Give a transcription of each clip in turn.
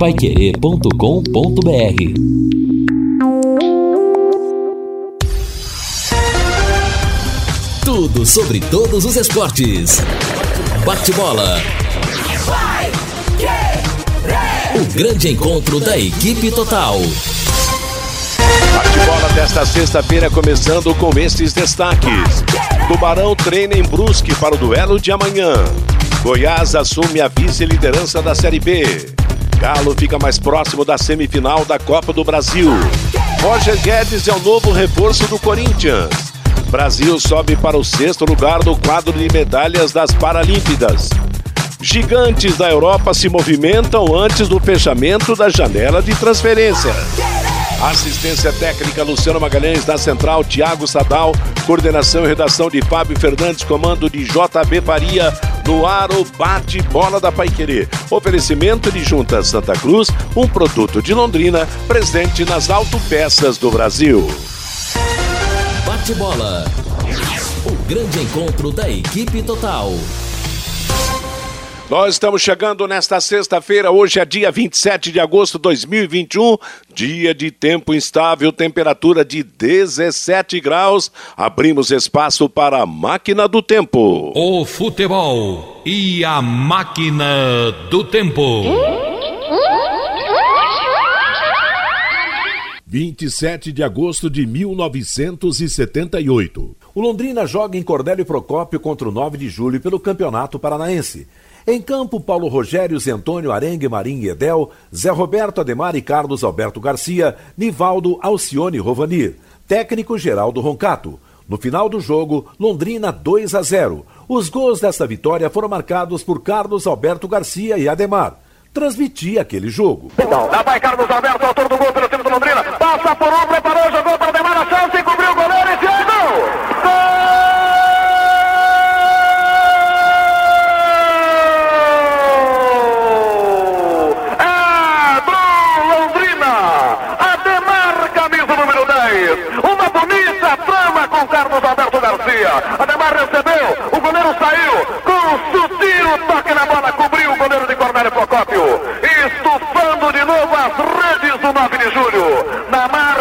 paiquerê.com.br Tudo sobre todos os esportes. Bate-bola. O grande encontro da equipe total. Bate-bola desta sexta-feira começando com estes destaques. Tubarão treina em Brusque para o duelo de amanhã. Goiás assume a vice-liderança da Série B. Galo fica mais próximo da semifinal da Copa do Brasil. Roger Guedes é o novo reforço do Corinthians. Brasil sobe para o sexto lugar no quadro de medalhas das Paralímpidas. Gigantes da Europa se movimentam antes do fechamento da janela de transferência. Assistência técnica Luciano Magalhães da Central, Tiago Sadal, coordenação e redação de Fábio Fernandes, comando de JB Faria, no ar o bate-bola da Paiquerê. Oferecimento de Junta Santa Cruz, um produto de Londrina, presente nas autopeças do Brasil. Bate-bola. O grande encontro da equipe total. Nós estamos chegando nesta sexta-feira, hoje é dia 27 de agosto de 2021, dia de tempo instável, temperatura de 17 graus. Abrimos espaço para a máquina do tempo. O futebol e a máquina do tempo. 27 de agosto de 1978. O Londrina joga em Cordélio Procópio contra o 9 de julho pelo Campeonato Paranaense. Em campo, Paulo Rogério, Zentônio, Arengue, Marim e Edel, Zé Roberto Ademar e Carlos Alberto Garcia, Nivaldo, Alcione Rovani. Técnico Geraldo Roncato. No final do jogo, Londrina 2 a 0. Os gols desta vitória foram marcados por Carlos Alberto Garcia e Ademar. Transmitia aquele jogo. Lá vai Carlos Alberto, autor do gol pelo time do Londrina. Passa por um, preparou, jogou para Ademar Estufando de novo as redes do 9 de julho. Na marca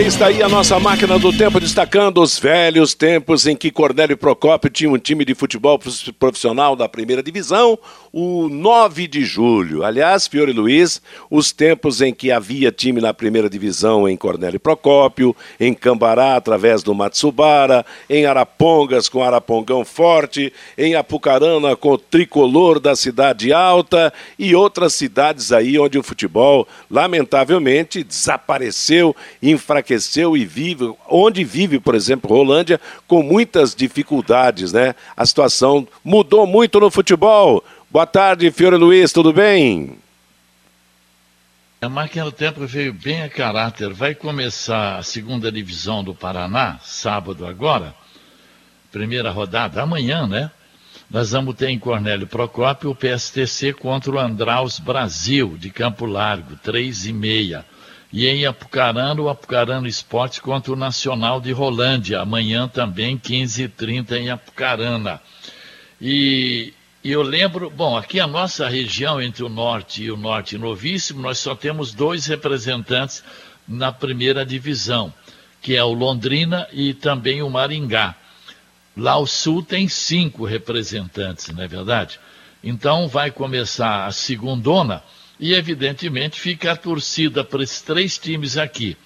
Isso aí a nossa máquina do tempo destacando os velhos tempos em que Cornélio Procópio tinha um time de futebol profissional da primeira divisão, o 9 de julho. Aliás, Fiore Luiz, os tempos em que havia time na primeira divisão em Cornélio Procópio, em Cambará através do Matsubara, em Arapongas com Arapongão Forte, em Apucarana com o Tricolor da Cidade Alta e outras cidades aí onde o futebol lamentavelmente desapareceu, enfraqueceu e vive, onde vive, por exemplo, Rolândia, com muitas dificuldades, né? A situação mudou muito no futebol. Boa tarde, Fiore Luiz, tudo bem? A máquina do tempo veio bem a caráter. Vai começar a segunda divisão do Paraná, sábado agora. Primeira rodada, amanhã, né? Nós vamos ter em Cornélio Procópio o PSTC contra o Andraus Brasil, de Campo Largo, três e meia. E em Apucarana, o Apucarana Esporte contra o Nacional de Rolândia, amanhã também, 15h30 em Apucarana. E, e eu lembro, bom, aqui a nossa região entre o norte e o norte novíssimo, nós só temos dois representantes na primeira divisão, que é o Londrina e também o Maringá. Lá o sul tem cinco representantes, não é verdade? Então vai começar a segundona e, evidentemente, fica a torcida para esses três times aqui.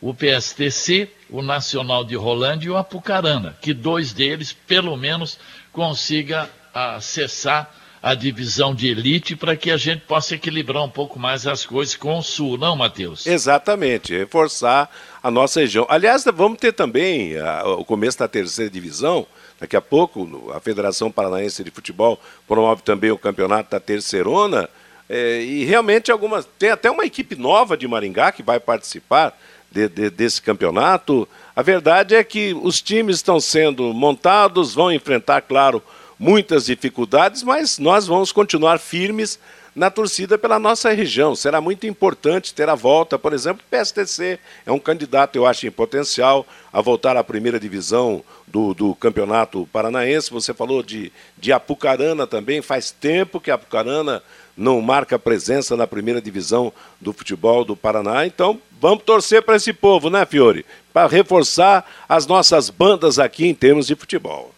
O PSTC, o Nacional de Rolândia e o Apucarana, que dois deles, pelo menos, consiga acessar a divisão de elite para que a gente possa equilibrar um pouco mais as coisas com o Sul, não, Matheus? Exatamente, reforçar a nossa região. Aliás, vamos ter também a, o começo da terceira divisão. Daqui a pouco, a Federação Paranaense de Futebol promove também o campeonato da Terceirona. É, e realmente algumas. Tem até uma equipe nova de Maringá que vai participar de, de, desse campeonato. A verdade é que os times estão sendo montados, vão enfrentar, claro, muitas dificuldades, mas nós vamos continuar firmes na torcida pela nossa região. Será muito importante ter a volta, por exemplo, o PSTC é um candidato, eu acho, em potencial a voltar à primeira divisão do, do Campeonato Paranaense. Você falou de, de Apucarana também, faz tempo que Apucarana não marca presença na primeira divisão do futebol do Paraná. Então, vamos torcer para esse povo, né, Fiore? Para reforçar as nossas bandas aqui em termos de futebol.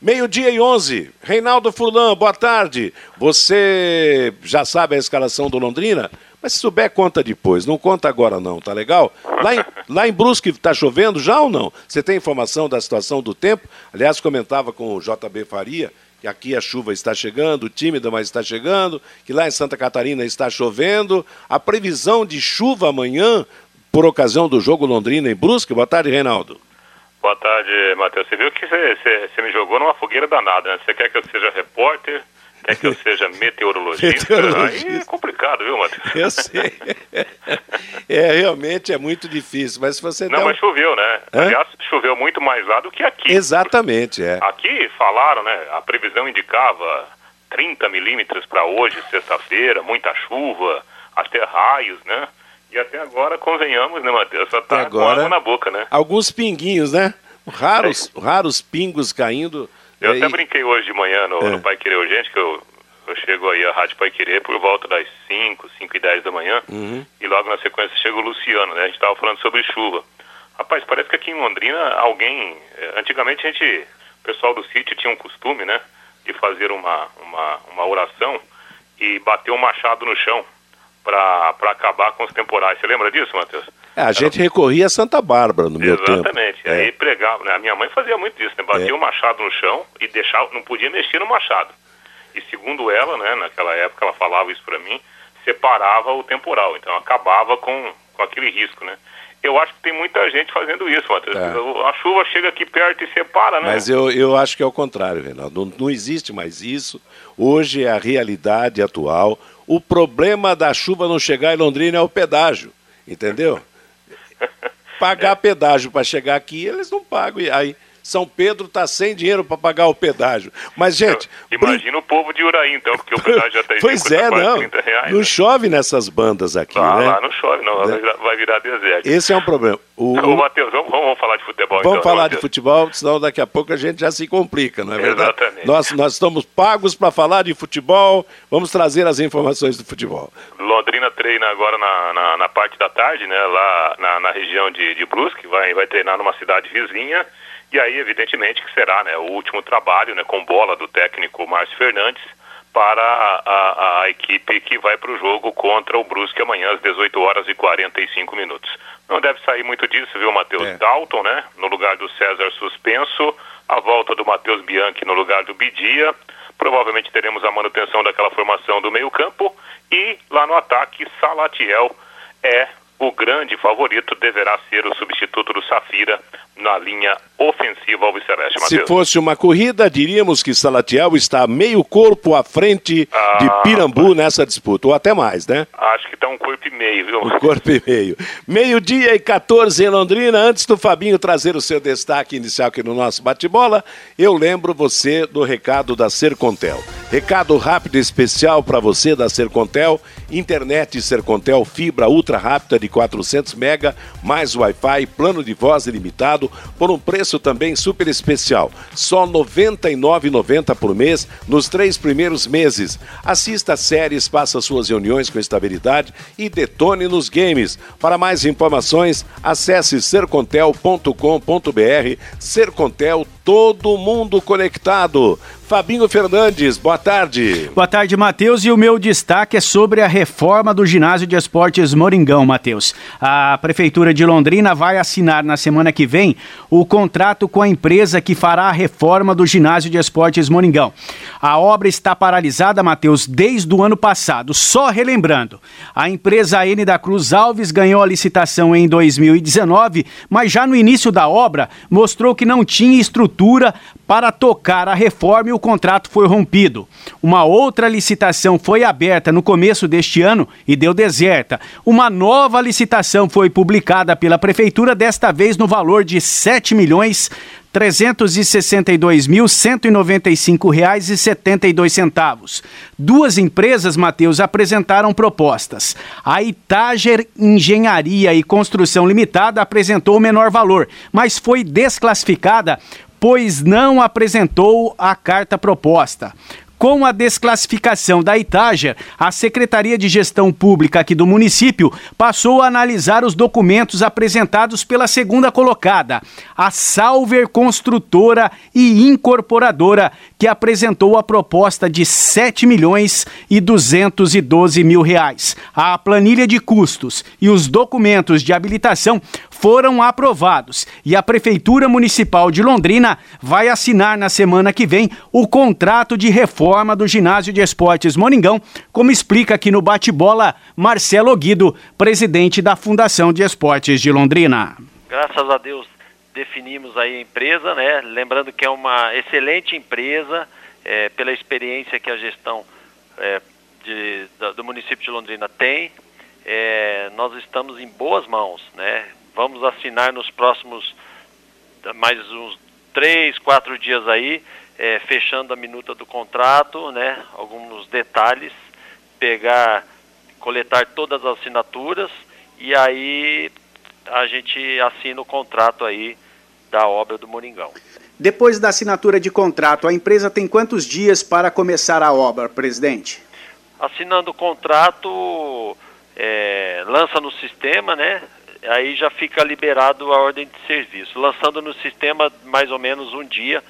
Meio-dia e 11. Reinaldo Furlan, boa tarde. Você já sabe a escalação do Londrina? Mas se souber, conta depois. Não conta agora, não, tá legal? Lá em, lá em Brusque está chovendo já ou não? Você tem informação da situação do tempo? Aliás, comentava com o JB Faria que aqui a chuva está chegando, tímida, mas está chegando, que lá em Santa Catarina está chovendo. A previsão de chuva amanhã, por ocasião do jogo Londrina em Brusque. Boa tarde, Reinaldo. Boa tarde, Matheus. Você viu que você, me jogou numa fogueira danada, né? Você quer que eu seja repórter, quer que eu seja meteorologista? meteorologista. Aí é complicado, viu, Matheus? Eu sei. é, realmente é muito difícil, mas se você... Não, mas um... choveu, né? Hã? Aliás, choveu muito mais lá do que aqui. Exatamente, é. Aqui falaram, né? A previsão indicava 30 milímetros para hoje, sexta-feira, muita chuva, até raios, né? E até agora, convenhamos, né, Matheus? Só tá agora, com água na boca, né? Alguns pinguinhos, né? Raros, é. raros pingos caindo. Eu até brinquei hoje de manhã no, é. no Pai Querer Urgente, que eu, eu chego aí à Rádio Pai Querer por volta das 5, 5 e 10 da manhã. Uhum. E logo na sequência chega o Luciano, né? A gente estava falando sobre chuva. Rapaz, parece que aqui em Londrina alguém. Eh, antigamente a gente. O pessoal do sítio tinha um costume, né? De fazer uma, uma, uma oração e bater um machado no chão para acabar com os temporais. Você lembra disso, Matheus? É, a gente recorria a Santa Bárbara no meu tempo. Exatamente. É. Aí pregava, né? A minha mãe fazia muito isso, né? Batia o é. um machado no chão e deixava, não podia mexer no machado. E segundo ela, né, naquela época ela falava isso para mim, separava o temporal, então acabava com, com aquele risco, né? Eu acho que tem muita gente fazendo isso, Matheus. É. A chuva chega aqui perto e separa, né? Mas eu, eu acho que é o contrário, Reinaldo. Não, não existe mais isso. Hoje é a realidade atual. O problema da chuva não chegar em Londrina é o pedágio, entendeu? Pagar pedágio para chegar aqui, eles não pagam. E aí são Pedro está sem dinheiro para pagar o pedágio. Mas, gente. Imagina brin... o povo de Uraí, então, porque o pedágio já está Pois é, não. Reais, não né? chove nessas bandas aqui. Ah, né? lá não chove, não. Né? Vai virar deserto. Esse é um problema. O, Ô, Matheus, vamos, vamos, falar de futebol. Vamos então, falar de futebol, senão daqui a pouco a gente já se complica, não é verdade? Exatamente. Nós, nós estamos pagos para falar de futebol, vamos trazer as informações do futebol. Londrina treina agora na, na, na parte da tarde, né? Lá na, na região de, de Brusque, vai, vai treinar numa cidade vizinha. E aí, evidentemente, que será né, o último trabalho né, com bola do técnico Márcio Fernandes para a, a, a equipe que vai para o jogo contra o Brusque amanhã às 18 horas e 45 minutos. Não deve sair muito disso, viu, Matheus é. Dalton, né? No lugar do César suspenso, a volta do Matheus Bianchi no lugar do Bidia. Provavelmente teremos a manutenção daquela formação do meio-campo e lá no ataque, Salatiel é o grande favorito deverá ser o substituto do Safira na linha ofensiva ao Viceleste. Se fosse uma corrida, diríamos que Salatiel está meio corpo à frente ah, de Pirambu nessa disputa, ou até mais, né? Acho que está um corpo e meio, viu? Um corpo e meio. Meio-dia e 14 em Londrina. Antes do Fabinho trazer o seu destaque inicial aqui no nosso bate-bola, eu lembro você do recado da Sercontel. Recado rápido e especial para você da Sercontel. Internet Sercontel fibra ultra rápida de 400 mega, mais Wi-Fi, plano de voz ilimitado, por um preço também super especial. Só R$ 99,90 por mês nos três primeiros meses. Assista séries, faça suas reuniões com estabilidade e detone nos games. Para mais informações, acesse sercontel.com.br. Sercontel, todo mundo conectado. Fabinho Fernandes, boa tarde. Boa tarde, Matheus. E o meu destaque é sobre a reforma do ginásio de esportes Moringão, Matheus. A Prefeitura de Londrina vai assinar na semana que vem o contrato com a empresa que fará a reforma do ginásio de esportes Moringão. A obra está paralisada, Matheus, desde o ano passado. Só relembrando, a empresa N da Cruz Alves ganhou a licitação em 2019, mas já no início da obra mostrou que não tinha estrutura para tocar a reforma e o contrato foi rompido. Uma outra licitação foi aberta no começo deste ano e deu deserta. Uma nova licitação foi publicada pela prefeitura, desta vez no valor de 7 milhões R$ 362.195,72. Duas empresas, Matheus, apresentaram propostas. A Itager Engenharia e Construção Limitada apresentou o menor valor, mas foi desclassificada pois não apresentou a carta proposta. Com a desclassificação da Itaja, a Secretaria de Gestão Pública aqui do município passou a analisar os documentos apresentados pela segunda colocada, a Salver Construtora e Incorporadora, que apresentou a proposta de 7 milhões e 212 mil reais. A planilha de custos e os documentos de habilitação foram aprovados e a Prefeitura Municipal de Londrina vai assinar na semana que vem o contrato de reforma do Ginásio de Esportes Moringão, como explica aqui no bate-bola Marcelo Guido, presidente da Fundação de Esportes de Londrina. Graças a Deus definimos aí a empresa, né? Lembrando que é uma excelente empresa, é, pela experiência que a gestão é, de, do município de Londrina tem, é, nós estamos em boas mãos, né? Vamos assinar nos próximos mais uns três, quatro dias aí, é, fechando a minuta do contrato, né? Alguns detalhes, pegar, coletar todas as assinaturas e aí a gente assina o contrato aí da obra do Moringão. Depois da assinatura de contrato, a empresa tem quantos dias para começar a obra, presidente? Assinando o contrato, é, lança no sistema, né? aí já fica liberado a ordem de serviço, lançando no sistema mais ou menos um dia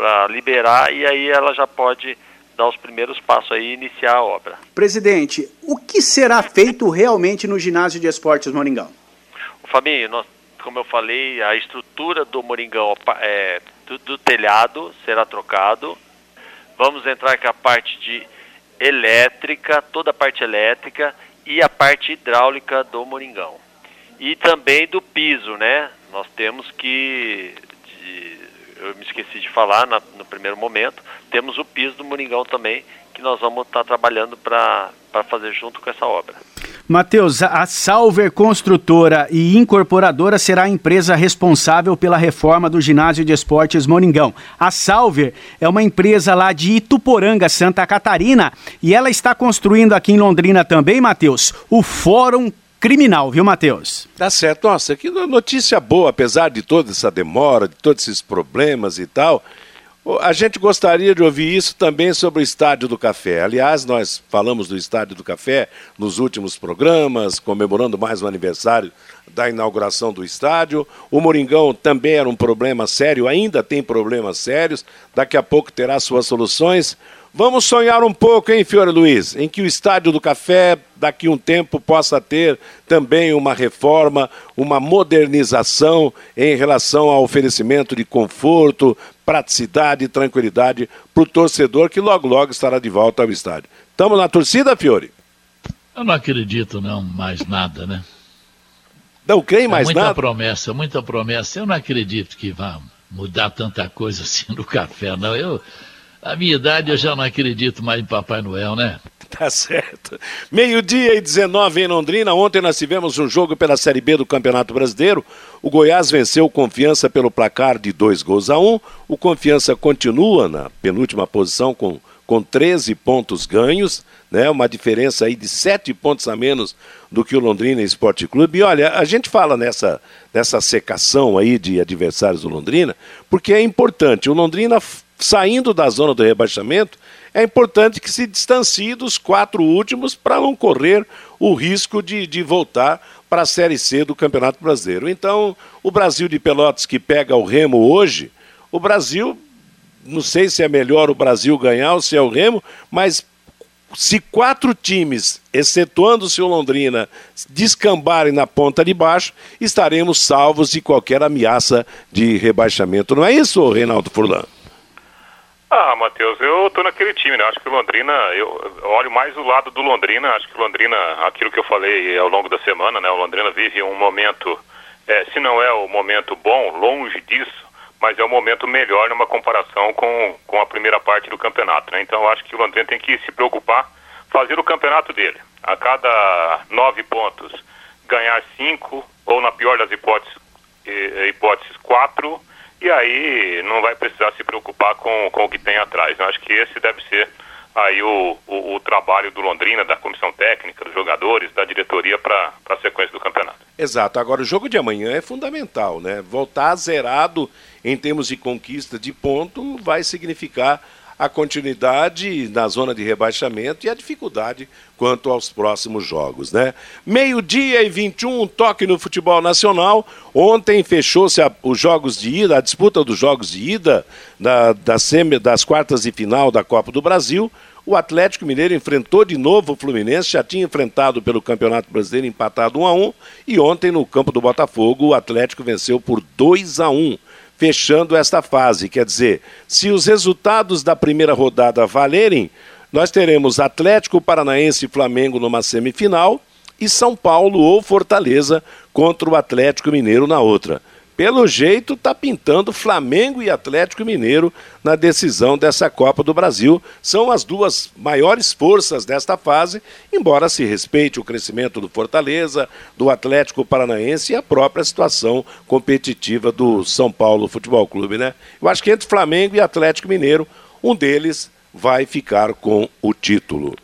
para liberar e aí ela já pode dar os primeiros passos aí e iniciar a obra. Presidente, o que será feito realmente no ginásio de esportes Moringão? Fabinho, nós, como eu falei, a estrutura do Moringão é, do, do telhado será trocado. Vamos entrar com a parte de elétrica, toda a parte elétrica e a parte hidráulica do Moringão e também do piso, né? Nós temos que, de, eu me esqueci de falar na, no primeiro momento, temos o piso do Moringão também, que nós vamos estar tá trabalhando para fazer junto com essa obra. Matheus, a Salver Construtora e Incorporadora será a empresa responsável pela reforma do ginásio de esportes Moringão. A Salver é uma empresa lá de Ituporanga, Santa Catarina, e ela está construindo aqui em Londrina também, Matheus, o Fórum criminal, viu, Matheus? Tá certo. Nossa, que notícia boa, apesar de toda essa demora, de todos esses problemas e tal. A gente gostaria de ouvir isso também sobre o Estádio do Café. Aliás, nós falamos do Estádio do Café nos últimos programas, comemorando mais um aniversário da inauguração do estádio. O Moringão também era um problema sério, ainda tem problemas sérios, daqui a pouco terá suas soluções. Vamos sonhar um pouco, hein, Fiore Luiz, em que o Estádio do Café, daqui a um tempo, possa ter também uma reforma, uma modernização em relação ao oferecimento de conforto, praticidade e tranquilidade para o torcedor que logo, logo estará de volta ao estádio. Estamos na torcida, Fiore? Eu não acredito, não, mais nada, né? Não creio mais é muita nada? Muita promessa, muita promessa. Eu não acredito que vá mudar tanta coisa assim no café, não. Eu a minha idade eu já não acredito mais em Papai Noel, né? Tá certo. Meio-dia e 19 em Londrina. Ontem nós tivemos um jogo pela Série B do Campeonato Brasileiro. O Goiás venceu o Confiança pelo placar de dois gols a um. O Confiança continua na penúltima posição com, com 13 pontos ganhos, né? Uma diferença aí de 7 pontos a menos do que o Londrina Esporte Clube. E olha, a gente fala nessa, nessa secação aí de adversários do Londrina, porque é importante. O Londrina saindo da zona do rebaixamento, é importante que se distancie dos quatro últimos para não correr o risco de, de voltar para a Série C do Campeonato Brasileiro. Então, o Brasil de Pelotas que pega o Remo hoje, o Brasil, não sei se é melhor o Brasil ganhar ou se é o Remo, mas se quatro times, excetuando o Londrina, descambarem na ponta de baixo, estaremos salvos de qualquer ameaça de rebaixamento. Não é isso, Reinaldo Furlan? Ah, Matheus, eu tô naquele time, né? Acho que o Londrina, eu olho mais o lado do Londrina, acho que o Londrina, aquilo que eu falei ao longo da semana, né? O Londrina vive um momento, é, se não é o momento bom, longe disso, mas é o momento melhor numa comparação com, com a primeira parte do campeonato, né? Então acho que o Londrina tem que se preocupar, fazer o campeonato dele. A cada nove pontos, ganhar cinco, ou na pior das hipóteses, hipóteses quatro, e aí não vai precisar se preocupar com, com o que tem atrás. Eu acho que esse deve ser aí o, o, o, trabalho do Londrina, da comissão técnica, dos jogadores, da diretoria para a sequência do campeonato. Exato. Agora, o jogo de amanhã é fundamental, né? Voltar zerado em termos de conquista de ponto vai significar a continuidade na zona de rebaixamento e a dificuldade quanto aos próximos jogos, né? Meio-dia e 21, toque no futebol nacional. Ontem fechou-se os jogos de ida, a disputa dos jogos de ida da, da semi, das quartas de final da Copa do Brasil. O Atlético Mineiro enfrentou de novo o Fluminense, já tinha enfrentado pelo Campeonato Brasileiro empatado 1 a 1 e ontem no campo do Botafogo o Atlético venceu por 2 a 1 fechando esta fase. Quer dizer, se os resultados da primeira rodada valerem, nós teremos Atlético Paranaense e Flamengo numa semifinal e São Paulo ou Fortaleza contra o Atlético Mineiro na outra pelo jeito, está pintando Flamengo e Atlético Mineiro na decisão dessa Copa do Brasil. São as duas maiores forças desta fase, embora se respeite o crescimento do Fortaleza, do Atlético Paranaense e a própria situação competitiva do São Paulo Futebol Clube, né? Eu acho que entre Flamengo e Atlético Mineiro, um deles vai ficar com o título.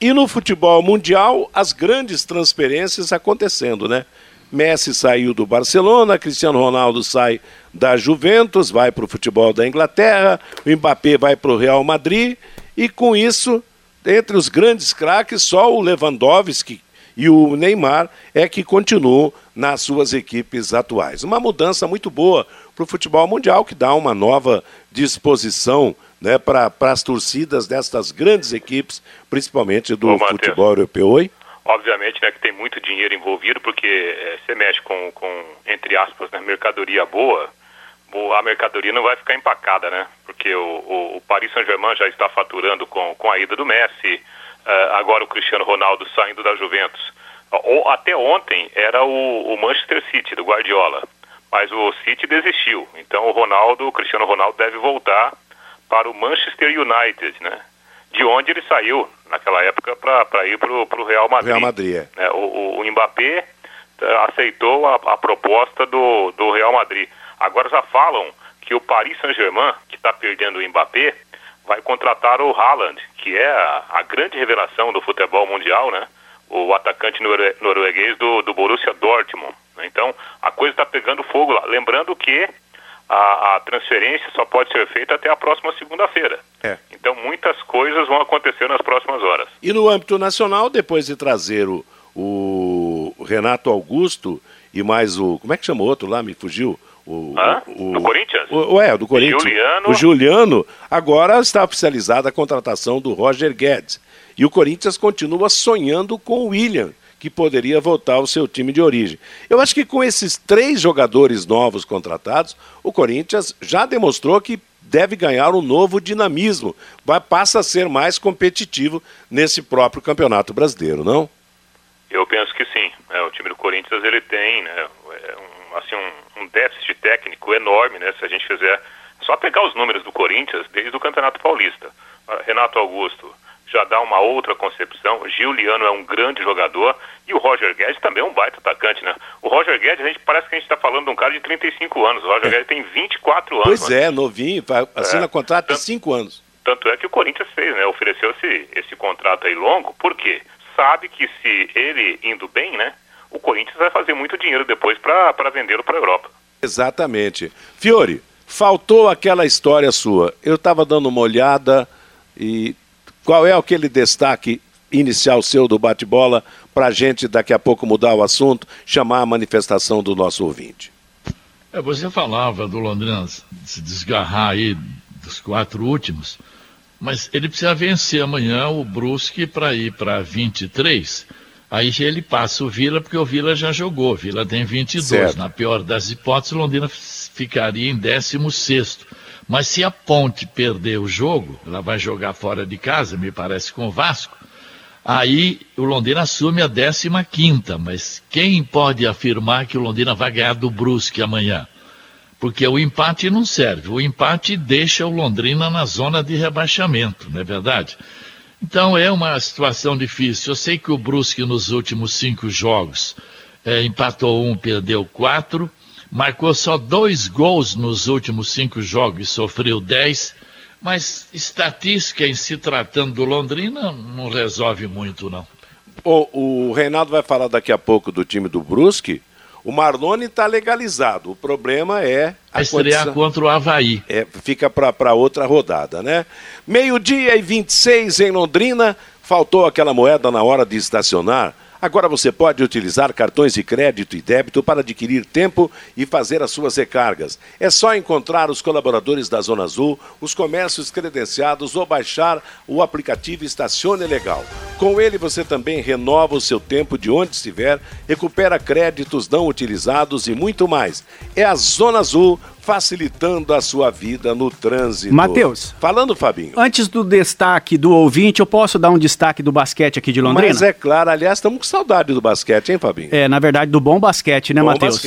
E no futebol mundial, as grandes transferências acontecendo, né? Messi saiu do Barcelona, Cristiano Ronaldo sai da Juventus, vai para o futebol da Inglaterra, o Mbappé vai para o Real Madrid, e com isso, entre os grandes craques, só o Lewandowski e o Neymar é que continuam nas suas equipes atuais. Uma mudança muito boa para o futebol mundial, que dá uma nova disposição né, para as torcidas destas grandes equipes, principalmente do Ô, futebol europeu. Oi? Obviamente, né, que tem muito dinheiro envolvido, porque é, você mexe com, com, entre aspas, né, mercadoria boa, a mercadoria não vai ficar empacada, né? Porque o, o, o Paris Saint-Germain já está faturando com, com a ida do Messi, uh, agora o Cristiano Ronaldo saindo da Juventus. Ou, até ontem era o, o Manchester City, do Guardiola, mas o City desistiu. Então o Ronaldo, o Cristiano Ronaldo deve voltar para o Manchester United, né? de onde ele saiu naquela época para ir para o Real Madrid. Real Madrid é. é o, o, Mbappé eh, aceitou a, a, proposta do, do Real Madrid. Agora já falam que o Paris Saint-Germain, que está perdendo o Mbappé, vai contratar o Haaland, que é a, a, grande revelação do futebol mundial, né? O atacante norueguês do, do Borussia Dortmund. Então, a coisa está pegando fogo lá. Lembrando que a, a, transferência só pode ser feita até a próxima segunda-feira. É. Então muitas coisas vão acontecer nas próximas horas. E no âmbito nacional, depois de trazer o, o Renato Augusto e mais o. Como é que chama o outro lá? Me fugiu? O, ah, o, do Corinthians? O, é, do Corinthians. Juliano. O Juliano. Agora está oficializada a contratação do Roger Guedes. E o Corinthians continua sonhando com o William que poderia voltar ao seu time de origem. Eu acho que com esses três jogadores novos contratados, o Corinthians já demonstrou que deve ganhar um novo dinamismo, vai, passa a ser mais competitivo nesse próprio campeonato brasileiro, não? Eu penso que sim. É, o time do Corinthians ele tem né, é, um, assim, um, um, déficit técnico enorme, né? Se a gente fizer só pegar os números do Corinthians desde o Campeonato Paulista. Renato Augusto, já dá uma outra concepção. Giuliano é um grande jogador e o Roger Guedes também é um baita atacante, né? O Roger Guedes, a gente parece que a gente está falando de um cara de 35 anos. O Roger é. Guedes tem 24 anos. Pois é, novinho, assina é. contrato de 5 anos. Tanto é que o Corinthians fez, né? Ofereceu esse, esse contrato aí longo, porque sabe que se ele indo bem, né? O Corinthians vai fazer muito dinheiro depois para vendê-lo para a Europa. Exatamente. Fiore, faltou aquela história sua. Eu estava dando uma olhada e qual é aquele destaque inicial seu do bate-bola para a gente daqui a pouco mudar o assunto, chamar a manifestação do nosso ouvinte? É, você falava do Londrina se desgarrar aí dos quatro últimos, mas ele precisa vencer amanhã o Brusque para ir para 23. Aí ele passa o Vila, porque o Vila já jogou. O Vila tem 22. Certo. Na pior das hipóteses, o Londrina ficaria em 16. Mas se a Ponte perder o jogo, ela vai jogar fora de casa, me parece, com o Vasco, aí o Londrina assume a 15 quinta, mas quem pode afirmar que o Londrina vai ganhar do Brusque amanhã? Porque o empate não serve. O empate deixa o Londrina na zona de rebaixamento, não é verdade? Então é uma situação difícil. Eu sei que o Brusque nos últimos cinco jogos é, empatou um, perdeu quatro, marcou só dois gols nos últimos cinco jogos e sofreu dez, mas estatística em se tratando do Londrina não resolve muito, não. O, o Reinaldo vai falar daqui a pouco do time do Brusque. O Marlone está legalizado. O problema é a estrear condição... contra o Havaí. É, fica para outra rodada, né? Meio-dia e 26 em Londrina. Faltou aquela moeda na hora de estacionar. Agora você pode utilizar cartões de crédito e débito para adquirir tempo e fazer as suas recargas. É só encontrar os colaboradores da Zona Azul, os comércios credenciados ou baixar o aplicativo Estacione Legal. Com ele você também renova o seu tempo de onde estiver, recupera créditos não utilizados e muito mais. É a Zona Azul facilitando a sua vida no trânsito. Matheus. Falando, Fabinho. Antes do destaque do ouvinte, eu posso dar um destaque do basquete aqui de Londrina? Mas é claro, aliás, estamos com saudade do basquete, hein, Fabinho? É, na verdade, do bom basquete, né, Matheus?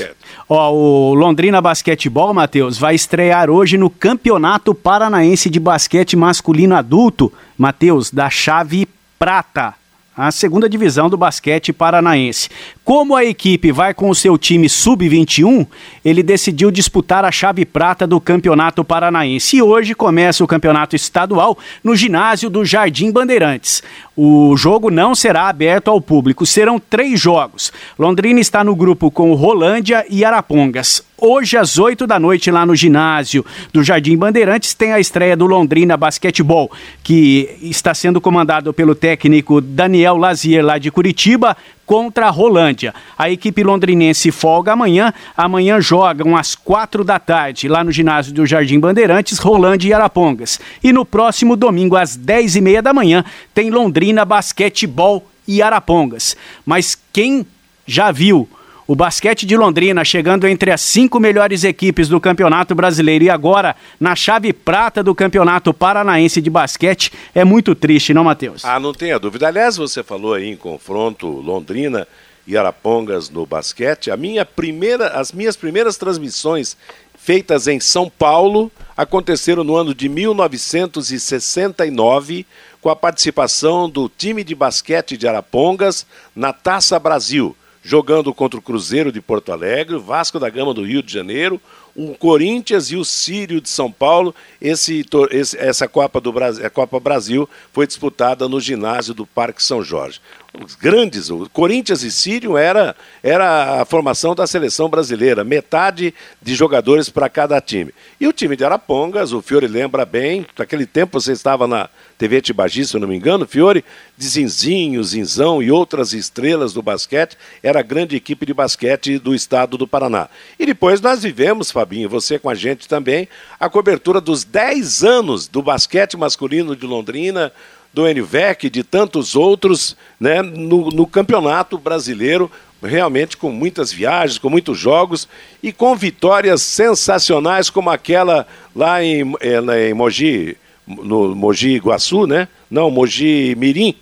Ó, o Londrina Basquetebol, Matheus, vai estrear hoje no Campeonato Paranaense de Basquete Masculino Adulto, Matheus, da chave prata a segunda divisão do basquete paranaense. Como a equipe vai com o seu time sub-21, ele decidiu disputar a chave prata do Campeonato Paranaense. E hoje começa o campeonato estadual no ginásio do Jardim Bandeirantes. O jogo não será aberto ao público, serão três jogos. Londrina está no grupo com Rolândia e Arapongas. Hoje, às 8 da noite, lá no ginásio do Jardim Bandeirantes, tem a estreia do Londrina Basquetebol, que está sendo comandado pelo técnico Daniel Lazier, lá de Curitiba, contra a Rolândia. A equipe londrinense folga amanhã. Amanhã jogam às quatro da tarde, lá no ginásio do Jardim Bandeirantes, Rolândia e Arapongas. E no próximo domingo, às dez e meia da manhã, tem Londrina Basquetebol e Arapongas. Mas quem já viu o basquete de Londrina chegando entre as cinco melhores equipes do Campeonato Brasileiro e agora na chave prata do Campeonato Paranaense de Basquete é muito triste, não, Matheus? Ah, não tenha dúvida. Aliás, você falou aí em confronto Londrina e Arapongas no basquete. A minha primeira, as minhas primeiras transmissões feitas em São Paulo aconteceram no ano de 1969 com a participação do time de basquete de Arapongas na Taça Brasil jogando contra o Cruzeiro de Porto Alegre, Vasco da Gama do Rio de Janeiro, o Corinthians e o Sírio de São Paulo. Esse, esse, essa Copa, do Brasil, a Copa Brasil foi disputada no ginásio do Parque São Jorge. Os grandes, o Corinthians e Sírio era, era a formação da seleção brasileira, metade de jogadores para cada time. E o time de Arapongas, o Fiore lembra bem, naquele tempo você estava na, TV Tibagi, se eu não me engano, Fiore, de Zinzinho, Zinzão e outras estrelas do basquete, era a grande equipe de basquete do estado do Paraná. E depois nós vivemos, Fabinho, você com a gente também, a cobertura dos 10 anos do basquete masculino de Londrina, do NVEC, de tantos outros, né, no, no campeonato brasileiro, realmente com muitas viagens, com muitos jogos e com vitórias sensacionais como aquela lá em, eh, em Mogi, no Mogi Guaçu, né? Não, Mogi Mirim.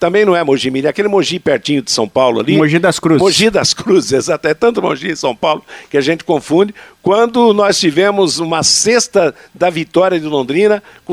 Também não é Mogi Mirim, é aquele Mogi pertinho de São Paulo ali. Mogi das Cruzes. Mogi das Cruzes, exato. É tanto Mogi em São Paulo que a gente confunde. Quando nós tivemos uma sexta da vitória de Londrina, com,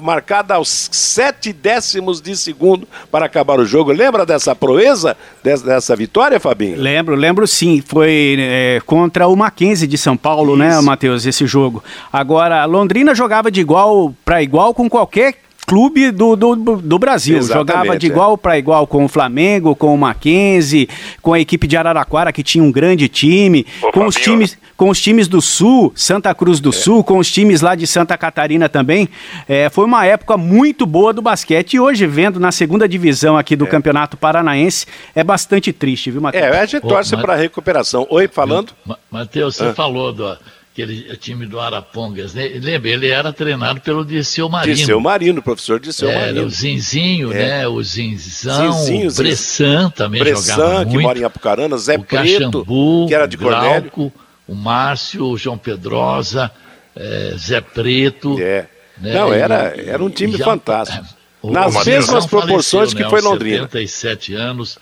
marcada aos sete décimos de segundo para acabar o jogo. Lembra dessa proeza, dessa, dessa vitória, Fabinho? Lembro, lembro sim. Foi é, contra o Mackenzie de São Paulo, né, Isso. né, Matheus, esse jogo. Agora, Londrina jogava de igual para igual com qualquer clube do, do, do Brasil. Exatamente, Jogava de é. igual para igual com o Flamengo, com o Mackenzie, com a equipe de Araraquara, que tinha um grande time, Ô, com, os times, com os times do Sul, Santa Cruz do é. Sul, com os times lá de Santa Catarina também. É, foi uma época muito boa do basquete. E hoje, vendo na segunda divisão aqui do é. Campeonato Paranaense, é bastante triste, viu, Matheus? É, a gente torce para a recuperação. Oi, falando? Matheus, você ah. falou do aquele time do Arapongas, né? Lembra, ele era treinado pelo Dirceu Marino. Dirceu Marino, professor Dirceu era Marino. o Zinzinho, é. né? O Zinzão, Zinzinho, o Bressan também Bressan, jogava muito. que mora em Apucarana, Zé o Preto, Caxambu, que era de Glauco, O Márcio, o João Pedrosa, é, Zé Preto. É. Né? Não, era, era um time já, fantástico. Nas mesmas proporções faleceu, que né? foi Londrina. 77 anos,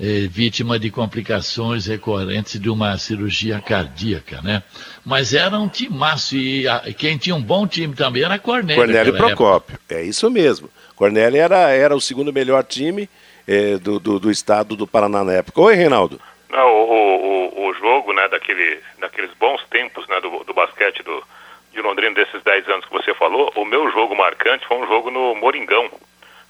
eh, vítima de complicações recorrentes de uma cirurgia cardíaca, né? Mas era um timaço e a, quem tinha um bom time também era Cornélio. Cornélio Procópio, época. é isso mesmo. Cornélio era, era o segundo melhor time eh, do, do, do, estado do Paraná na época. Oi, Reinaldo. Não, o, o, o jogo, né, daquele, daqueles bons tempos, né, do, do basquete do, de Londrina desses 10 anos que você falou, o meu jogo marcante foi um jogo no Moringão,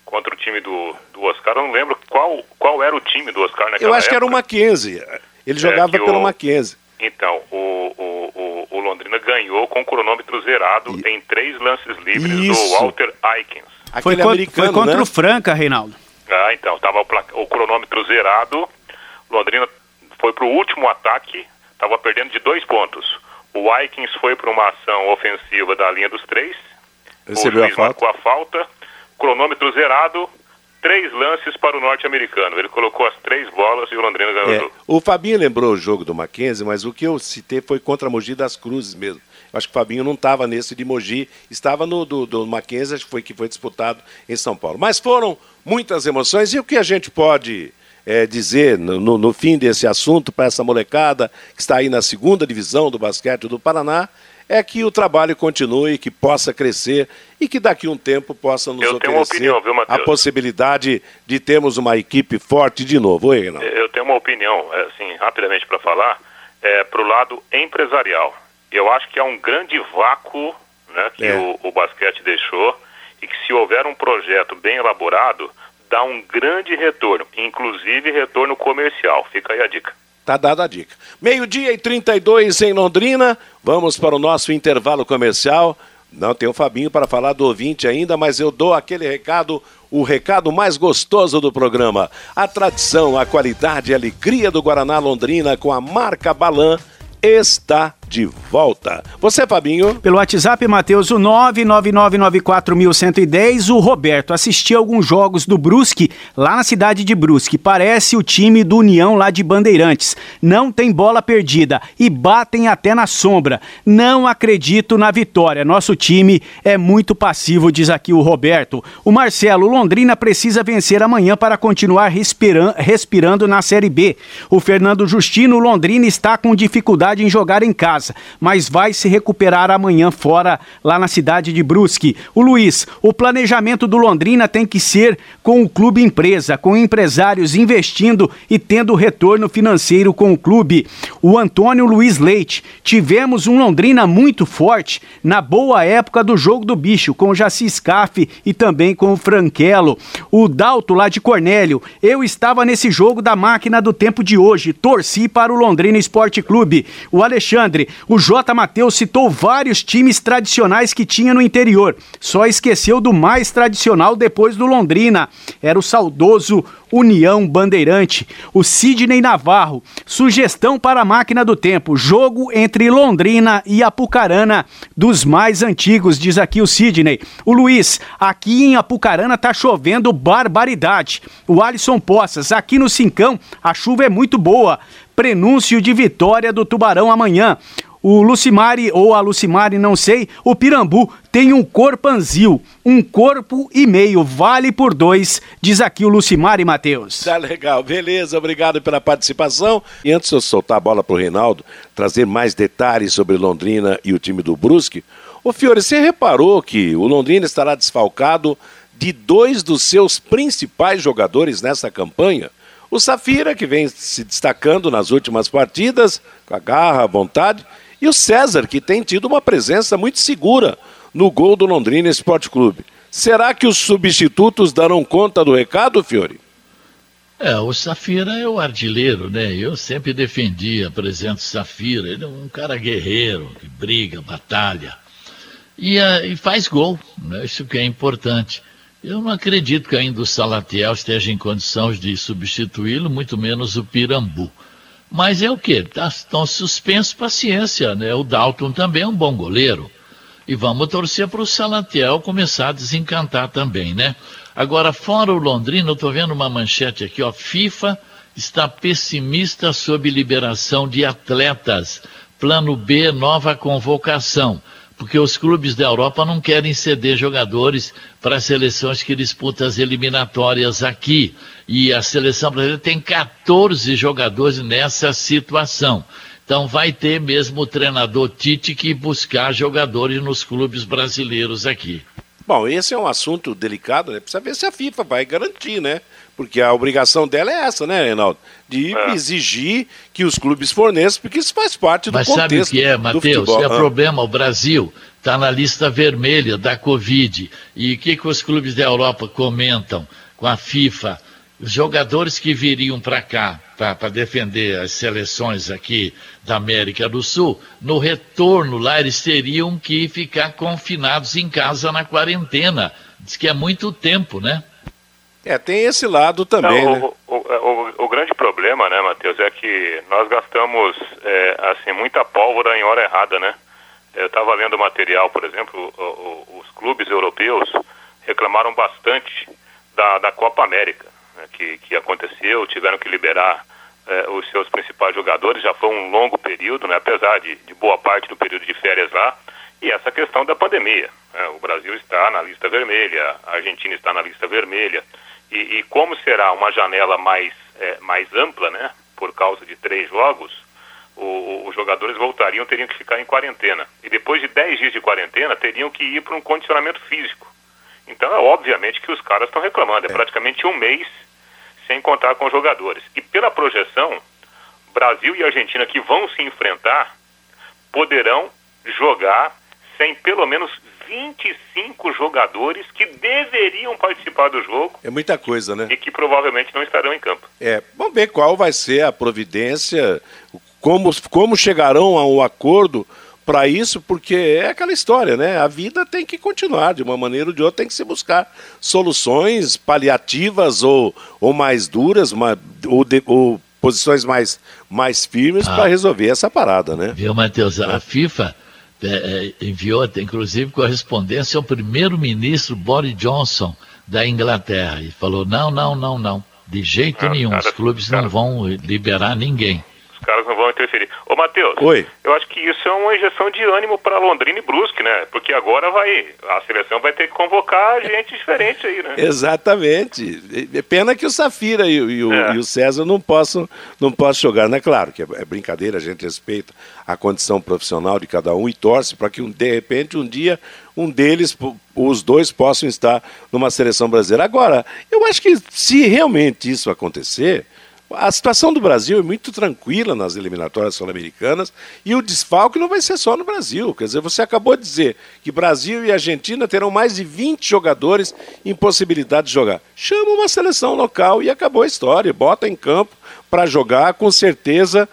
contra o time do, do Oscar. Eu não lembro qual, qual era o time do Oscar naquela Eu acho época. que era o Mackenzie. Ele jogava que pelo o- Mackenzie. Então, o, o, o, o Londrina ganhou com o cronômetro zerado em três lances livres Isso. do Walter Aikens. Foi, Aquele con- americano, foi contra né? o Franca, Reinaldo. Ah, então, estava o, o cronômetro zerado. Londrina foi para o último ataque, estava perdendo de dois pontos. O Aikens foi para uma ação ofensiva da linha dos três. Recebeu o a juiz falta. marcou a falta. Cronômetro zerado, três lances para o norte-americano. Ele colocou as três bolas e o Londrina ganhou o É, jogo. o Fabinho lembrou o jogo do Mackenzie, mas o que eu citei foi contra Mogi das Cruzes mesmo. Eu acho que o Fabinho não estava nesse de Mogi, estava no do, do Mackenzie, acho que foi que foi disputado em São Paulo. Mas foram muitas emoções e o que a gente pode é, dizer no, no- no fim desse assunto para essa molecada que está aí na segunda divisão do basquete do Paraná é que o trabalho continue, que possa crescer e que daqui a um tempo possa nos Eu oferecer opinião, viu, a possibilidade de termos uma equipe forte de novo. Oi, Reinaldo. Eu tenho uma opinião, é, assim, rapidamente para falar, é, para o lado empresarial. Eu acho que há um grande vácuo né, que É. o, o basquete deixou e que se houver um projeto bem elaborado, dá um grande retorno, inclusive retorno comercial. Fica aí a dica. Tá dada a dica. Meio-dia e 32 em Londrina. Vamos para o nosso intervalo comercial. Não tem o Fabinho para falar do ouvinte ainda, mas eu dou aquele recado, o recado mais gostoso do programa. A tradição, a qualidade e a alegria do Guaraná Londrina com a marca Balan está de volta. Você, Fabinho? Pelo WhatsApp, Matheus, o 999941110, o Roberto assistiu alguns jogos do Brusque lá na cidade de Brusque. Parece o time do União lá de Bandeirantes. Não tem bola perdida e batem até na sombra. Não acredito na vitória. Nosso time é muito passivo, diz aqui o Roberto. O Marcelo, Londrina precisa vencer amanhã para continuar respiran- respirando na Série B. O Fernando Justino, Londrina está com dificuldade em jogar em casa, mas vai se recuperar amanhã fora, lá na cidade de Brusque. O Luiz, o planejamento do Londrina tem que ser com o clube empresa, com empresários investindo e tendo retorno financeiro com o clube. O Antônio Luiz Leite, tivemos um Londrina muito forte na boa época do jogo do bicho, com o Jaci Scaff e também com o Franquelo. O Dalto lá de Cornélio, eu estava nesse jogo da máquina do tempo de hoje, torci para o Londrina Esporte Clube. O Alexandre, o J. Matheus citou vários times tradicionais que tinha no interior, só esqueceu do mais tradicional depois do Londrina, era o saudoso União Bandeirante. O Sidney Navarro, sugestão para a máquina do tempo, jogo entre Londrina e Apucarana, dos mais antigos, diz aqui o Sidney. O Luiz, aqui em Apucarana tá chovendo barbaridade. O Alisson Poças, aqui no Cincão, a chuva é muito boa. Prenúncio de vitória do Tubarão amanhã. O Lucimari, ou a Lucimari, não sei, o Pirambu tem um corpanzil, um corpo e meio, vale por dois, diz aqui o Lucimari Matheus. Tá legal, beleza, obrigado pela participação. E antes de eu soltar a bola para o Reinaldo, trazer mais detalhes sobre Londrina e o time do Brusque, ô Fiore, você reparou que o Londrina estará desfalcado de dois dos seus principais jogadores nessa campanha? O Safira, que vem se destacando nas últimas partidas, com a garra, a vontade, e o César, que tem tido uma presença muito segura no gol do Londrina Esporte Clube. Será que os substitutos darão conta do recado, Fiore? É, o Safira é o artilheiro, né? Eu sempre defendi a presença do Safira. Ele é um cara guerreiro, que briga, batalha. E, ah, e faz gol, né? Isso que é importante. Eu não acredito que ainda o Salatiel esteja em condições de substituí-lo, muito menos o Pirambu. Mas é o quê? Tá, Estão suspensos, paciência, né? O Dalton também é um bom goleiro. E vamos torcer para o Salatiel começar a desencantar também, né? Agora, fora o Londrina, eu estou vendo uma manchete aqui, ó. FIFA está pessimista sobre liberação de atletas. Plano B, nova convocação. Porque os clubes da Europa não querem ceder jogadores para as seleções que disputam as eliminatórias aqui. E a seleção brasileira tem 14 jogadores nessa situação. Então vai ter mesmo o treinador Tite que buscar jogadores nos clubes brasileiros aqui. Bom, esse é um assunto delicado, né? Precisa ver se a FIFA vai garantir, né? Porque a obrigação dela é essa, né, Reinaldo? De é. exigir que os clubes forneçam, porque isso faz parte do Mas contexto sabe o que é, Matheus? É ah. problema, o Brasil está na lista vermelha da Covid. E o que, que os clubes da Europa comentam com a FIFA? Os jogadores que viriam para cá para defender as seleções aqui da América do Sul, no retorno lá eles teriam que ficar confinados em casa na quarentena. Diz que é muito tempo, né? É, tem esse lado também. Não, né? o, o, o, grande problema, né, Matheus, é que nós gastamos é, assim muita pólvora em hora errada, né? Eu estava lendo material, por exemplo, os clubes europeus reclamaram bastante da, da Copa América né, que, que aconteceu, tiveram que liberar eh, os seus principais jogadores, já foi um longo período, né, apesar de, de boa parte do período de férias lá, e essa questão da pandemia. Né, o Brasil está na lista vermelha, a Argentina está na lista vermelha, e, e como será uma janela mais, eh, mais ampla, né, por causa de três jogos, o, os jogadores voltariam, teriam que ficar em quarentena. E depois de 10 dias de quarentena, teriam que ir para um condicionamento físico. Então, é obviamente que os caras estão reclamando. É, é praticamente um mês sem contar com os jogadores. E pela projeção, Brasil e Argentina que vão se enfrentar poderão jogar sem pelo menos 25 jogadores que deveriam participar do jogo. É muita coisa, né? E que provavelmente não estarão em campo. É, vamos ver qual vai ser a providência, como, como chegarão a um acordo para isso, porque é aquela história, né? A vida tem que continuar, de uma maneira ou de outra, tem que se buscar soluções paliativas ou, ou mais duras, uma, ou, de, ou posições mais, mais firmes ah, para resolver essa parada, né? Viu, Matheus? A FIFA é, é, enviou, inclusive, correspondência ao primeiro-ministro Boris Johnson da Inglaterra e falou: não, não, não, não, de jeito ah, nenhum, cara, os clubes cara. não vão liberar ninguém. Os caras não vão interferir. Ô, Matheus, Oi. eu acho que isso é uma injeção de ânimo para Londrina e Brusque, né? Porque agora vai, a seleção vai ter que convocar gente diferente aí, né? Exatamente. É pena que o Safira e, e, o, é. e o, César não possam, não possam jogar, né? Claro que é, é brincadeira, a gente respeita a condição profissional de cada um e torce para que, de repente, um dia um deles, os dois possam estar numa seleção brasileira. Agora, eu acho que se realmente isso acontecer, a situação do Brasil é muito tranquila nas eliminatórias sul-americanas e o desfalque não vai ser só no Brasil. Quer dizer, você acabou de dizer que Brasil e Argentina terão mais de 20 jogadores em possibilidade de jogar. Chama uma seleção local e acabou a história. Bota em campo para jogar, com certeza.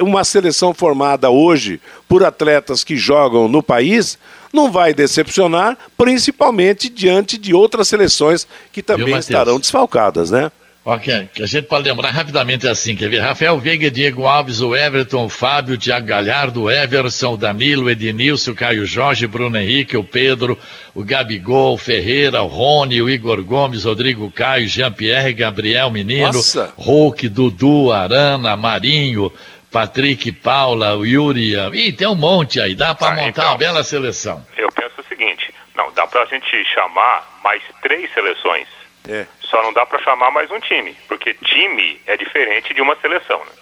Uma seleção formada hoje por atletas que jogam no país não vai decepcionar, principalmente diante de outras seleções que também estarão desfalcadas, né? Ok, que a gente pode lembrar rapidamente assim, quer ver? Rafael Veiga, Diego Alves, o Everton, o Fábio, o Thiago Galhardo, o Everson, o Danilo, o Ednilson, o Caio Jorge, Bruno Henrique, o Pedro, o Gabigol, o Ferreira, o Rony, o Igor Gomes, Rodrigo Caio, Jean-Pierre, Gabriel Menino, Nossa. Hulk, Dudu, Arana, Marinho, Patrick, Paula, o Yuri, ih, tem um monte aí, dá para ah, montar então, uma bela seleção. Eu penso o seguinte, não, dá pra gente chamar mais três seleções é. Só não dá para chamar mais um time, porque time é diferente de uma seleção, né?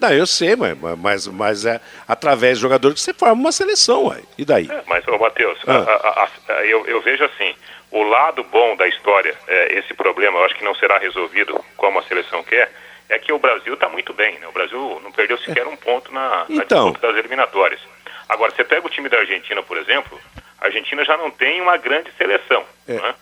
Não, eu sei, mas, mas, mas é através de jogadores que você forma uma seleção, ué. e daí? É, mas, ô Matheus, ah. eu, eu vejo assim, o lado bom da história, é, esse problema, eu acho que não será resolvido como a seleção quer, é que o Brasil está muito bem, né? O Brasil não perdeu sequer um ponto na, então. na disputa das eliminatórias. Agora, você pega o time da Argentina, por exemplo, a Argentina já não tem uma grande seleção, é. né?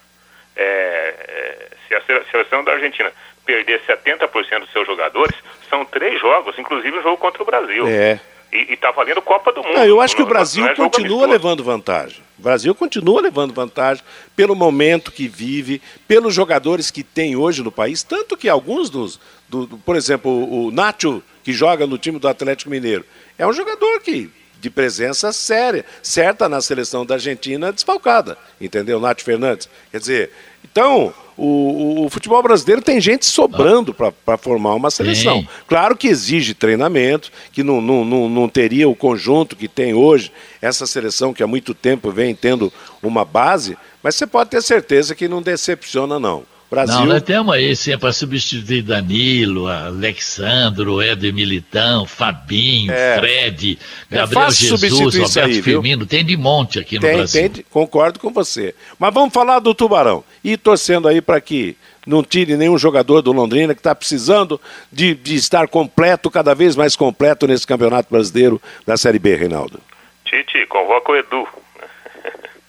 É, é, se a seleção da Argentina perder 70% dos seus jogadores, são três jogos, inclusive o um jogo contra o Brasil. É. E está valendo Copa do Mundo. Não, eu acho que o Brasil é continua levando vantagem. O Brasil continua levando vantagem pelo momento que vive, pelos jogadores que tem hoje no país, tanto que alguns dos, do, do, por exemplo, o Nacho, que joga no time do Atlético Mineiro, é um jogador que de presença séria, certa na seleção da Argentina desfalcada, entendeu? Nath Fernandes. Quer dizer, então, o, o, futebol brasileiro tem gente sobrando para formar uma seleção. Sim. Claro que exige treinamento, que não, não, não, não teria o conjunto que tem hoje, essa seleção que há muito tempo vem tendo uma base, mas você pode ter certeza que não decepciona, não. Brasil. Não, nós temos aí sempre para substituir Danilo, Alexandro, Éder Militão, Fabinho, é, Fred, é Gabriel é Jesus, Roberto aí, Firmino, tem de monte aqui no tem, Brasil. Tem, concordo com você. Mas vamos falar do Tubarão. E torcendo aí para que não tire nenhum jogador do Londrina que está precisando de, de estar completo, cada vez mais completo nesse Campeonato Brasileiro da Série B, Reinaldo. Tite, convoca o Edu.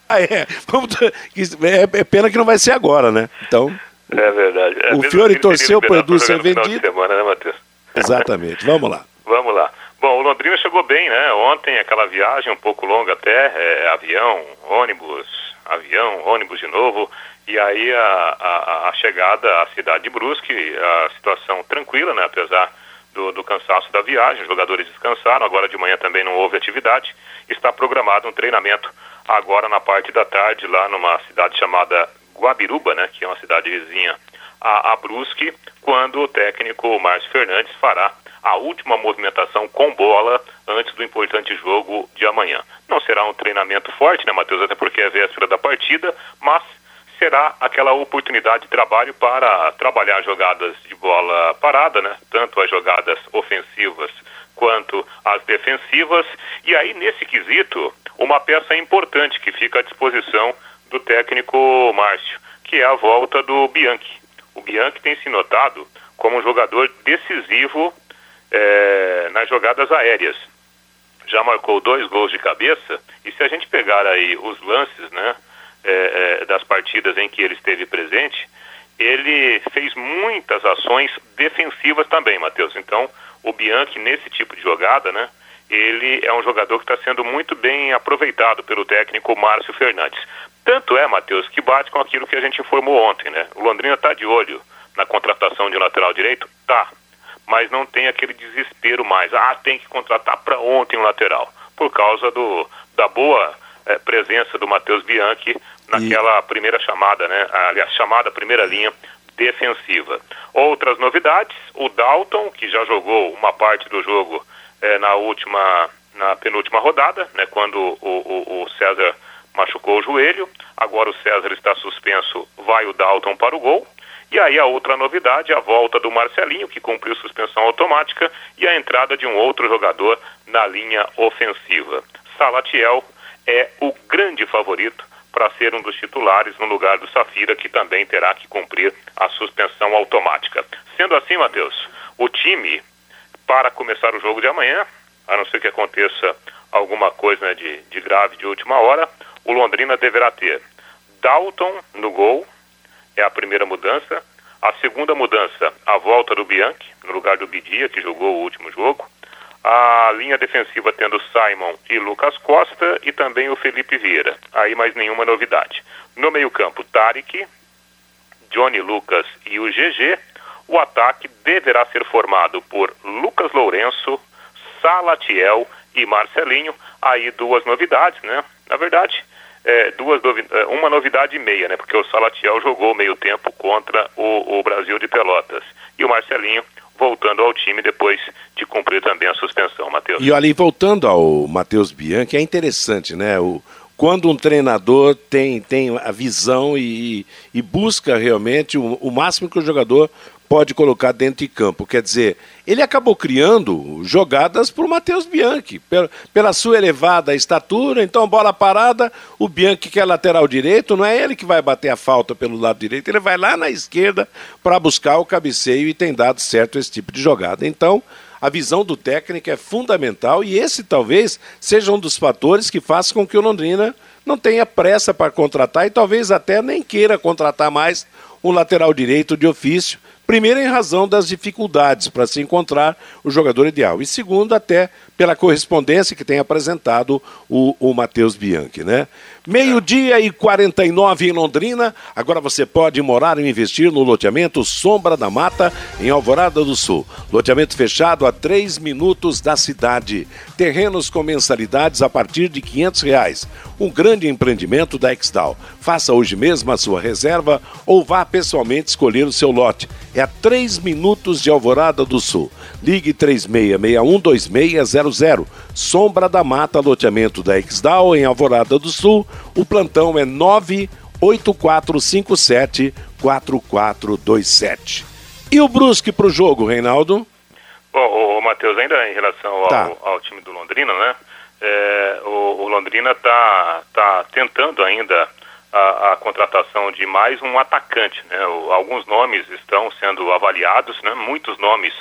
Ah, é. é. É pena que não vai ser agora, né? Então. É verdade. É o Fiore torceu para o Edu ser vendido. Semana, né, Matheus? Exatamente. Vamos lá. Vamos lá. Bom, o Londrina chegou bem, né? Ontem aquela viagem um pouco longa até, é, avião, ônibus, avião, ônibus de novo. E aí a, a, a, chegada à cidade de Brusque, a situação tranquila, né? Apesar do, do cansaço da viagem, os jogadores descansaram, agora de manhã também não houve atividade. Está programado um treinamento agora na parte da tarde, lá numa cidade chamada Guabiruba, né, que é uma cidade vizinha a, a Brusque, quando o técnico Márcio Fernandes fará a última movimentação com bola antes do importante jogo de amanhã. Não será um treinamento forte, né, Matheus? Até porque é véspera da partida, mas será aquela oportunidade de trabalho para trabalhar jogadas de bola parada, né? Tanto as jogadas ofensivas quanto as defensivas. E aí, nesse quesito, uma peça importante que fica à disposição do técnico Márcio, que é a volta do Bianchi. O Bianchi tem se notado como um jogador decisivo é, nas jogadas aéreas. Já marcou dois gols de cabeça, e se a gente pegar aí os lances né, é, é, das partidas em que ele esteve presente, ele fez muitas ações defensivas também, Matheus. Então, o Bianchi, nesse tipo de jogada, né, ele é um jogador que está sendo muito bem aproveitado pelo técnico Márcio Fernandes. Tanto é, Matheus, que bate com aquilo que a gente informou ontem, né? O Londrina está de olho na contratação de lateral direito? Tá. Mas não tem aquele desespero mais. Ah, tem que contratar para ontem um lateral. Por causa do, da boa é, presença do Matheus Bianchi naquela e... primeira chamada, né? Aliás, chamada primeira linha defensiva. Outras novidades, o Dalton, que já jogou uma parte do jogo é, na última, na penúltima rodada, né, quando o, o, o, César machucou o joelho. Agora o César está suspenso, vai o Dalton para o gol. E aí a outra novidade, a volta do Marcelinho, que cumpriu suspensão automática, e a entrada de um outro jogador na linha ofensiva. Salatiel é o grande favorito para ser um dos titulares no lugar do Safira, que também terá que cumprir a suspensão automática. Sendo assim, Matheus, o time para começar o jogo de amanhã, a não ser que aconteça alguma coisa né, de, de grave de última hora, o Londrina deverá ter Dalton no gol, é a primeira mudança. A segunda mudança, a volta do Bianchi, no lugar do Bidia, que jogou o último jogo. A linha defensiva tendo Simon e Lucas Costa e também o Felipe Vieira. Aí mais nenhuma novidade. No meio-campo, Tarek, Johnny Lucas e o GG. O ataque deverá ser formado por Lucas Lourenço, Salatiel e Marcelinho. Aí duas novidades, né? Na verdade, é, duas é, uma novidade e meia, né? Porque o Salatiel jogou meio tempo contra o, o Brasil de Pelotas. E o Marcelinho voltando ao time depois de cumprir também a suspensão, Matheus. E ali, voltando ao Matheus Bianchi, é interessante, né? O, quando um treinador tem, tem a visão e, e busca realmente o, o máximo que o jogador pode colocar dentro de campo. Quer dizer, ele acabou criando jogadas para o Matheus Bianchi, pela, pela sua elevada estatura, então bola parada, o Bianchi que é lateral direito, não é ele que vai bater a falta pelo lado direito, ele vai lá na esquerda para buscar o cabeceio e tem dado certo esse tipo de jogada. Então, a visão do técnico é fundamental e esse talvez seja um dos fatores que faça com que o Londrina não tenha pressa para contratar e talvez até nem queira contratar mais um lateral direito de ofício, Primeiro, em razão das dificuldades para se encontrar o jogador ideal. E segundo, até pela correspondência que tem apresentado o, o Matheus Bianchi, né? Meio-dia e 49 em Londrina. Agora você pode morar e investir no loteamento Sombra da Mata, em Alvorada do Sul. Loteamento fechado a 3 minutos da cidade. Terrenos com mensalidades a partir de R$ reais. Um grande empreendimento da Exdal. Faça hoje mesmo a sua reserva ou vá pessoalmente escolher o seu lote. É a 3 minutos de Alvorada do Sul. Ligue 36612600. Sombra da Mata, loteamento da Exdal, em Alvorada do Sul. O plantão é 98457 4427. E o Brusque para o jogo, Reinaldo? Bom, o Matheus, ainda em relação ao, tá. ao time do Londrina, né? É, o, o, Londrina está tá tentando ainda a, a, contratação de mais um atacante, né? O, alguns nomes estão sendo avaliados, né? Muitos nomes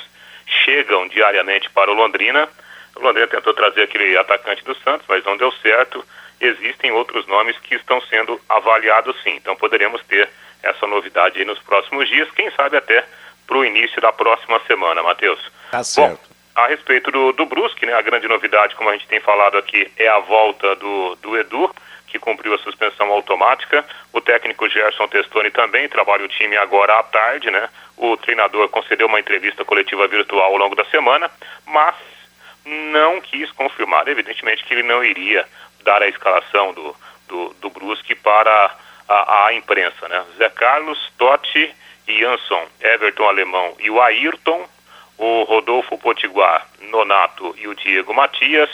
chegam diariamente para o Londrina. O Londrina tentou trazer aquele atacante do Santos, mas não deu certo. Existem outros nomes que estão sendo avaliados sim. Então poderemos ter essa novidade aí nos próximos dias, quem sabe até para o início da próxima semana, Matheus. Tá certo. Bom, a respeito do, do Brusque, né, a grande novidade, como a gente tem falado aqui, é a volta do, do Edu, que cumpriu a suspensão automática. O técnico Gerson Testoni também trabalha o time agora à tarde, né? O treinador concedeu uma entrevista coletiva virtual ao longo da semana, mas não quis confirmar. Evidentemente que ele não iria dar a escalação do, do, do Brusque para a, a imprensa, né? Zé Carlos, Totti Jansson, Everton Alemão e o Ayrton, o Rodolfo Potiguar, Nonato e o Diego Matias,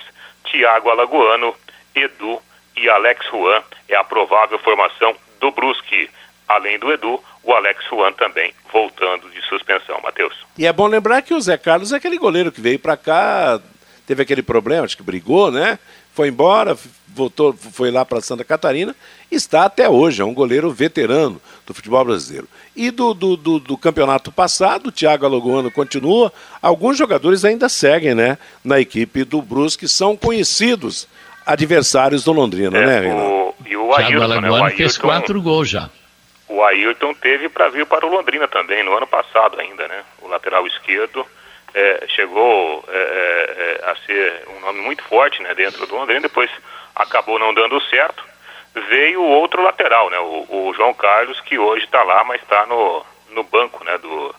Thiago Alagoano, Edu e Alex Juan é a provável formação do Brusque. Além do Edu, o Alex Juan também voltando de suspensão, Matheus. E é bom lembrar que o Zé Carlos é aquele goleiro que veio para cá, teve aquele problema, acho que brigou, né? Foi embora, voltou, foi lá para Santa Catarina, está até hoje, é um goleiro veterano do futebol brasileiro. E do, do, do, do campeonato passado, o Thiago Alagoano continua, alguns jogadores ainda seguem né, na equipe do Brusque, são conhecidos adversários do Londrina, é, né, Renato? O, e o Ayrton, Thiago Alagoano né, o Ayrton, fez quatro gols já. O Ayrton teve para vir para o Londrina também, no ano passado ainda, né? O lateral esquerdo é, chegou é, é, é a ser um nome muito forte né, dentro do Londrina, depois acabou não dando certo. Veio o outro lateral, né, o, o João Carlos, que hoje está lá, mas está no, no banco né, do,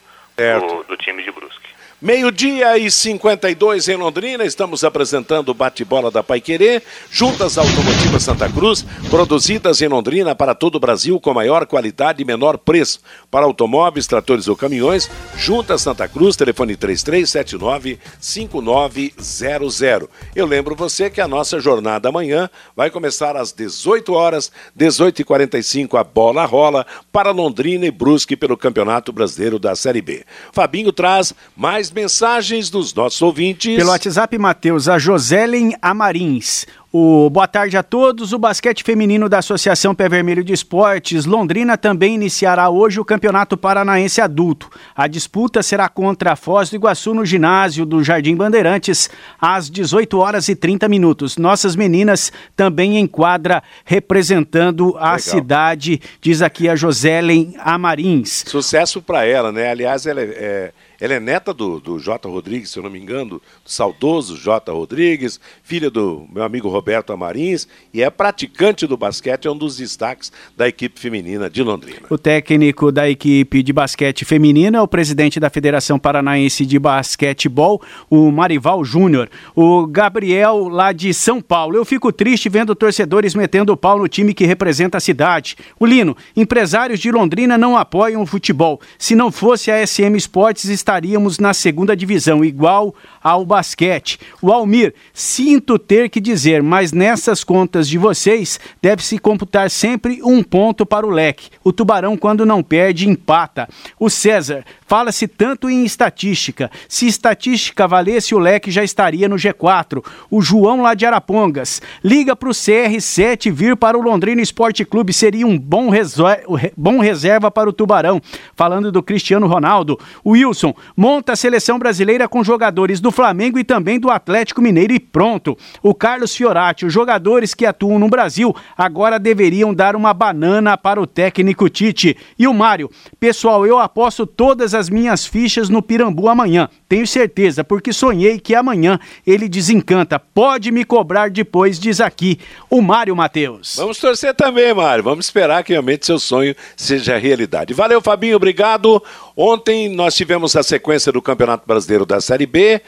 do, do time de Brusque. Meio-dia e 52 em Londrina, estamos apresentando o bate-bola da Paiquerê, juntas automotivas Santa Cruz, produzidas em Londrina para todo o Brasil com maior qualidade e menor preço. Para automóveis, tratores ou caminhões, juntas Santa Cruz, telefone 3379-5900. Eu lembro você que a nossa jornada amanhã vai começar às 18 horas, 18h45, a bola rola para Londrina e Brusque pelo Campeonato Brasileiro da Série B. Fabinho traz mais mais mensagens dos nossos ouvintes. Pelo WhatsApp, Matheus, a Joselen Amarins. O boa tarde a todos. O basquete feminino da Associação Pé Vermelho de Esportes Londrina também iniciará hoje o Campeonato Paranaense Adulto. A disputa será contra a Foz do Iguaçu no ginásio do Jardim Bandeirantes às 18 horas e 30 minutos. Nossas meninas também em quadra representando a Legal. cidade, diz aqui a Joselen Amarins. Sucesso para ela, né? Aliás, ela é, é ela é neta do, do J. Rodrigues, se eu não me engano, do saudoso J. Rodrigues, filha do meu amigo Roberto Amarins, e é praticante do basquete, é um dos destaques da equipe feminina de Londrina. O técnico da equipe de basquete feminina é o presidente da Federação Paranaense de Basquetebol, o Marival Júnior. O Gabriel, lá de São Paulo. Eu fico triste vendo torcedores metendo o pau no time que representa a cidade. O Lino, empresários de Londrina não apoiam o futebol. Se não fosse a SM Esportes, estaríamos na segunda divisão, igual ao basquete. O Almir, sinto ter que dizer, mas nessas contas de vocês deve-se computar sempre um ponto para o leque. O Tubarão, quando não perde, empata. O César, fala-se tanto em estatística. Se estatística valesse, o leque já estaria no G4. O João lá de Arapongas, liga para o CR7 vir para o Londrina Esporte Clube, seria um bom, reserva, para o Tubarão. Falando do Cristiano Ronaldo, o Wilson, monta a seleção brasileira com jogadores do Flamengo e também do Atlético Mineiro e pronto. O Carlos Fiorati, os jogadores que atuam no Brasil agora deveriam dar uma banana para o técnico Tite. E o Mário, pessoal, eu aposto todas as minhas fichas no Pirambu amanhã. Tenho certeza, porque sonhei que amanhã ele desencanta. Pode me cobrar depois, diz aqui o Mário Matheus. Vamos torcer também, Mário. Vamos esperar que realmente seu sonho seja realidade. Valeu, Fabinho, obrigado. Ontem nós tivemos a sequência do Campeonato Brasileiro da Série B.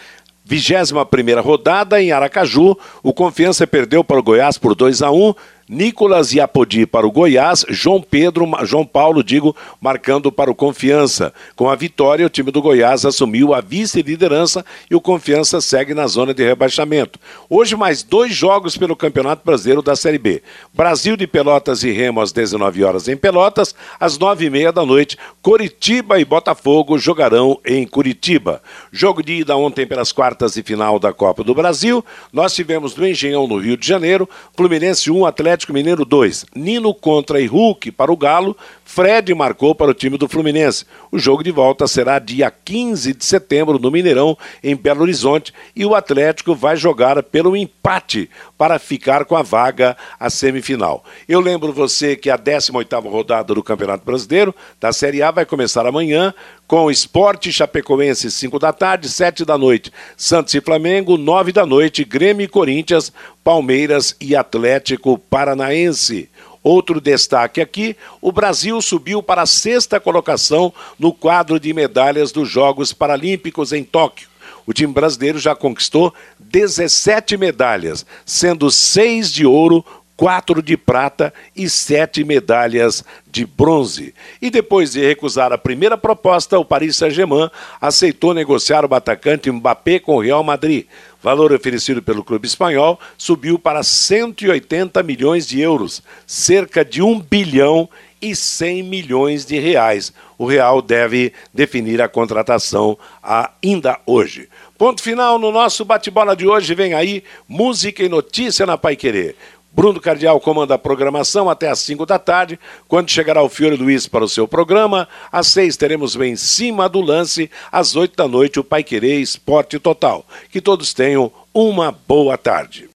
21 primeira rodada em Aracaju, o Confiança perdeu para o Goiás por 2 a 1 Nicolas e Apodi para o Goiás, João Pedro, João Paulo, digo, marcando para o Confiança. Com a vitória, o time do Goiás assumiu a vice-liderança e o Confiança segue na zona de rebaixamento. Hoje, mais dois jogos pelo Campeonato Brasileiro da Série B. Brasil de Pelotas e Remo às 19 horas em Pelotas, às 9 e meia da noite, Coritiba e Botafogo jogarão em Curitiba. Jogo de ida ontem pelas quartas de final da Copa do Brasil. Nós tivemos no Engenhão, no Rio de Janeiro, Fluminense 1, Atlético Mineiro 2. Nino contra Hulk para o Galo, Fred marcou para o time do Fluminense. O jogo de volta será dia 15 de setembro no Mineirão, em Belo Horizonte, e o Atlético vai jogar pelo empate para ficar com a vaga à semifinal. Eu lembro você que a 18ª rodada do Campeonato Brasileiro da Série A vai começar amanhã com Esporte Chapecoense 5 da tarde, 7 da noite, Santos e Flamengo, 9 da noite, Grêmio e Corinthians, Palmeiras e Atlético Paranaense. Outro destaque aqui: o Brasil subiu para a sexta colocação no quadro de medalhas dos Jogos Paralímpicos em Tóquio. O time brasileiro já conquistou 17 medalhas, sendo seis de ouro, quatro de prata e sete medalhas de bronze. E depois de recusar a primeira proposta, o Paris Saint-Germain aceitou negociar o atacante Mbappé com o Real Madrid. Valor oferecido pelo clube espanhol subiu para 180 milhões de euros, cerca de 1 bilhão e 100 milhões de reais. O Real deve definir a contratação ainda hoje. Ponto final no nosso bate-bola de hoje. Vem aí música e notícia na Pai Querer. Bruno Cardial comanda a programação até às 5 da tarde, quando chegará o Fiore Luiz para o seu programa. Às 6 teremos bem em cima do lance, às 8 da noite o Pai Querer Esporte Total. Que todos tenham uma boa tarde.